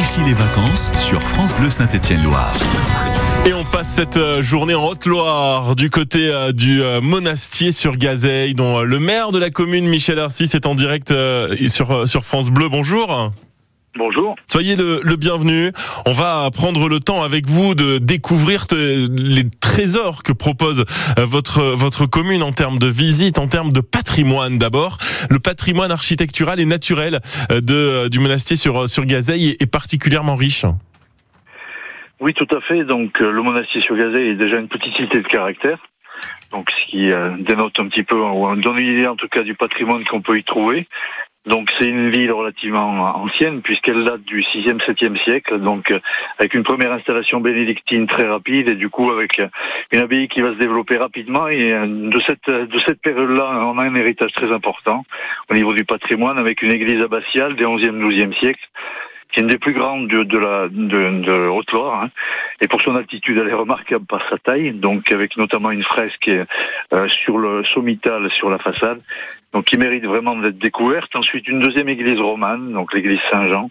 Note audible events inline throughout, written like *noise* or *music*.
ici les vacances sur France Bleu Saint-Étienne-Loire. Et on passe cette euh, journée en Haute-Loire du côté euh, du euh, Monastier sur Gazeille dont le maire de la commune Michel Arcis est en direct sur, sur France Bleu. Bonjour. Bonjour. Soyez le, le, bienvenu. On va prendre le temps avec vous de découvrir les trésors que propose euh, votre votre commune en termes de visite, en termes de patrimoine d'abord. Le patrimoine architectural et naturel euh, de euh, du monastier sur sur Gazeille est, particulièrement riche. Oui, tout à fait. Donc le monastier sur Gazeille est déjà une petite cité de caractère. Donc ce qui dénote un petit peu ou donne une idée en tout cas du patrimoine qu'on peut y trouver. Donc c'est une ville relativement ancienne puisqu'elle date du 6e, 7e siècle, donc euh, avec une première installation bénédictine très rapide et du coup avec euh, une abbaye qui va se développer rapidement. Et euh, de cette de cette période-là, on a un héritage très important au niveau du patrimoine avec une église abbatiale des 11e, 12e siècle qui est une des plus grandes de, la de, Haute-Loire. Hein. Et pour son altitude, elle est remarquable par sa taille, donc avec notamment une fresque sur le sommital sur la façade, donc qui mérite vraiment d'être découverte. Ensuite, une deuxième église romane, donc l'église Saint-Jean,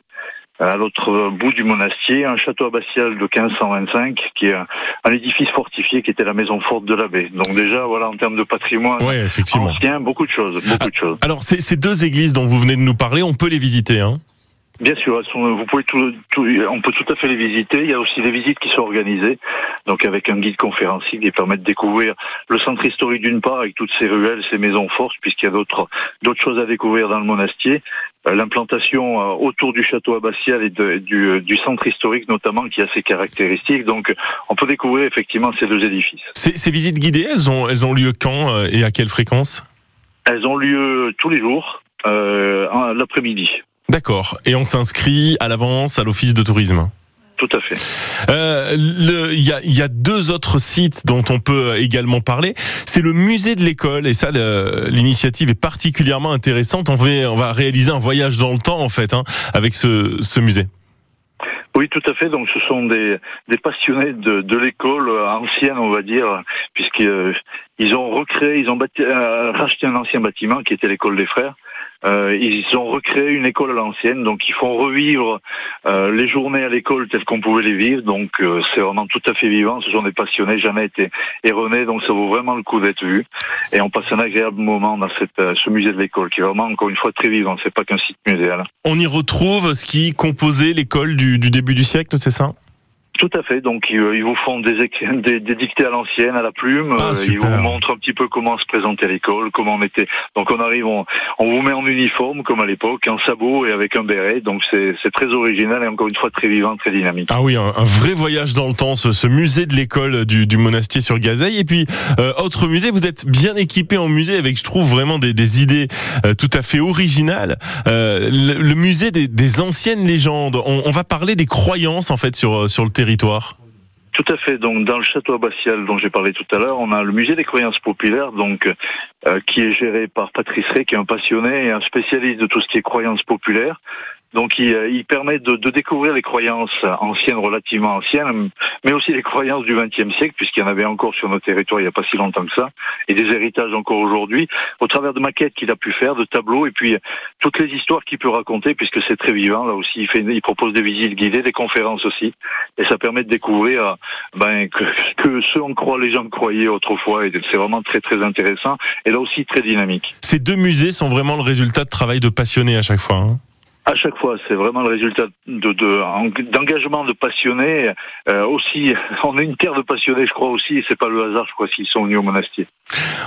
à l'autre bout du monastier, un château abbatial de 1525, qui est un, édifice fortifié qui était la maison forte de l'abbé. Donc déjà, voilà, en termes de patrimoine ouais, effectivement. ancien, beaucoup de choses, beaucoup de choses. Alors, ces, ces deux églises dont vous venez de nous parler, on peut les visiter, hein? Bien sûr, vous pouvez tout, on peut tout à fait les visiter. Il y a aussi des visites qui sont organisées, donc avec un guide conférencier qui permet de découvrir le centre historique d'une part, avec toutes ses ruelles, ses maisons fortes, puisqu'il y a d'autres d'autres choses à découvrir dans le monastier. Euh, l'implantation euh, autour du château abbatial et du, du, centre historique notamment, qui a ses caractéristiques. Donc, on peut découvrir effectivement ces deux édifices. Ces, ces visites guidées, elles ont elles ont lieu quand euh, et à quelle fréquence? Elles ont lieu tous les jours, euh, l'après-midi. D'accord. Et on s'inscrit à l'avance à l'office de tourisme tout à fait. Euh, il y, a, y, a, deux autres sites dont on peut également parler. C'est le musée de l'école et ça, l'initiative est particulièrement intéressante. On va, on va réaliser un voyage dans le temps en fait hein, avec ce, ce musée. Oui, tout à fait. Donc, ce sont des, des passionnés de, de l'école ancienne, on va dire, puisqu'ils euh, ont recréé, ils ont euh, racheté un ancien bâtiment qui était l'école des frères. Euh, ils ont recréé une école à l'ancienne, donc ils font revivre euh, les journées à l'école telles qu'on pouvait les vivre. Donc euh, c'est vraiment tout à fait vivant. Ce sont des passionnés, jamais été erronés, donc ça vaut vraiment le coup d'être vu. Et on passe un agréable moment dans cette, ce musée de l'école, qui est vraiment encore une fois très vivant. C'est pas qu'un site muséal. On y retrouve ce qui composait l'école du début du siècle, c'est ça? Tout à fait. Donc ils, vous font des, *laughs* des, des dictées à l'ancienne, à la plume. Ah, ils vous montrent un petit peu comment se présenter à l'école, comment on était. Donc on arrive, on, on vous met en uniforme comme à l'époque, en sabot et avec un béret. Donc c'est très original et encore une fois très vivant, très dynamique. Ah oui, un, vrai voyage dans le temps, ce, ce musée de l'école du, du, monastier sur Gazeille. Et puis euh, autre musée, vous êtes bien équipé en musée avec, je trouve vraiment des, des idées euh, tout à fait originales. Euh, le, musée des, des anciennes légendes. On, on va parler des croyances en fait sur sur le territoire tout à fait. Donc, dans le château abbatial dont j'ai parlé tout à l'heure, on a le musée des croyances populaires, donc euh, qui est géré par Patrice Ray, qui est un passionné et un spécialiste de tout ce qui est croyances populaires. Donc il, euh, permet de, découvrir les croyances anciennes, relativement anciennes, mais aussi les croyances du XXe siècle, puisqu'il y en avait encore sur nos territoires il n'y a pas si longtemps que ça, et des héritages encore aujourd'hui, au travers de maquettes qu'il a pu faire, de tableaux, et puis toutes les histoires qu'il peut raconter, puisque c'est très vivant. Là aussi, il, fait, il propose des visites guidées, des conférences aussi, et ça permet de découvrir ben, que, que ce en croit les gens croyaient autrefois, et c'est vraiment très très intéressant, et là aussi très dynamique. Ces deux musées sont vraiment le résultat de travail de passionnés à chaque fois. Hein à chaque fois, c'est vraiment le résultat d'engagement de, passionnés. Euh, aussi, *laughs* on est une terre de passionnés, je crois aussi. C'est pas le hasard, je crois, s'ils sont venus au monastier.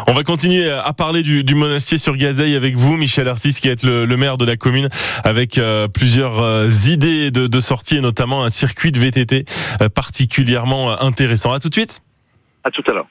On va continuer à parler du, monastier sur Gazeille avec vous, Michel Arcis, qui est le, maire de la commune, avec euh, plusieurs euh, idées de, de sortie, et notamment un circuit de VTT particulièrement intéressant. À tout de suite. À tout à l'heure.